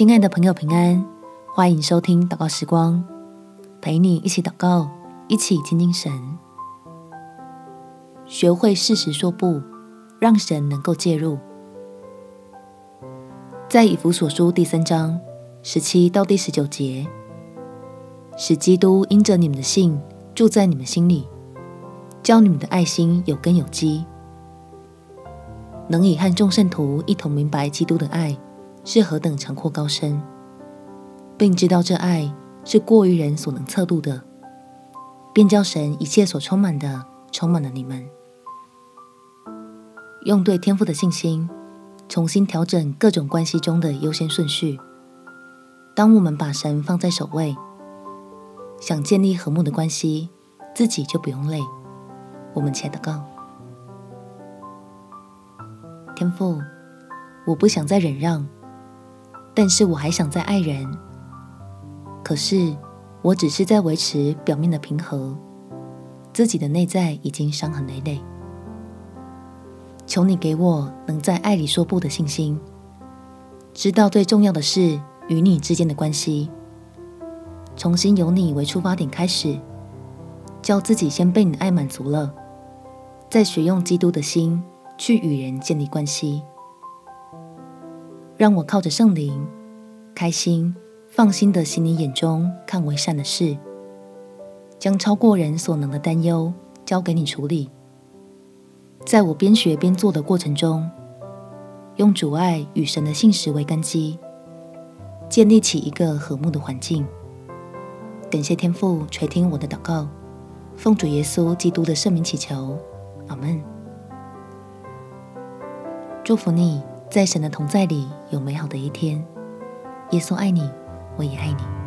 亲爱的朋友，平安，欢迎收听祷告时光，陪你一起祷告，一起亲近神，学会适时说不，让神能够介入。在以弗所书第三章十七到第十九节，使基督因着你们的信住在你们心里，教你们的爱心有根有基，能以和众圣徒一同明白基督的爱是何等长阔高深，并知道这爱是过于人所能测度的，便叫神一切所充满的充满了你们，用对天父的信心。重新调整各种关系中的优先顺序。当我们把神放在首位，想建立和睦的关系，自己就不用累。我们且祷告：天父，我不想再忍让，但是我还想再爱人。可是我只是在维持表面的平和，自己的内在已经伤痕累累。求你给我能在爱里说不的信心，知道最重要的是与你之间的关系，重新由你为出发点开始，叫自己先被你的爱满足了，再学用基督的心去与人建立关系。让我靠着圣灵，开心放心的行你眼中看为善的事，将超过人所能的担忧交给你处理。在我边学边做的过程中，用主爱与神的信实为根基，建立起一个和睦的环境。感谢天父垂听我的祷告，奉主耶稣基督的圣名祈求，阿门。祝福你在神的同在里有美好的一天。耶稣爱你，我也爱你。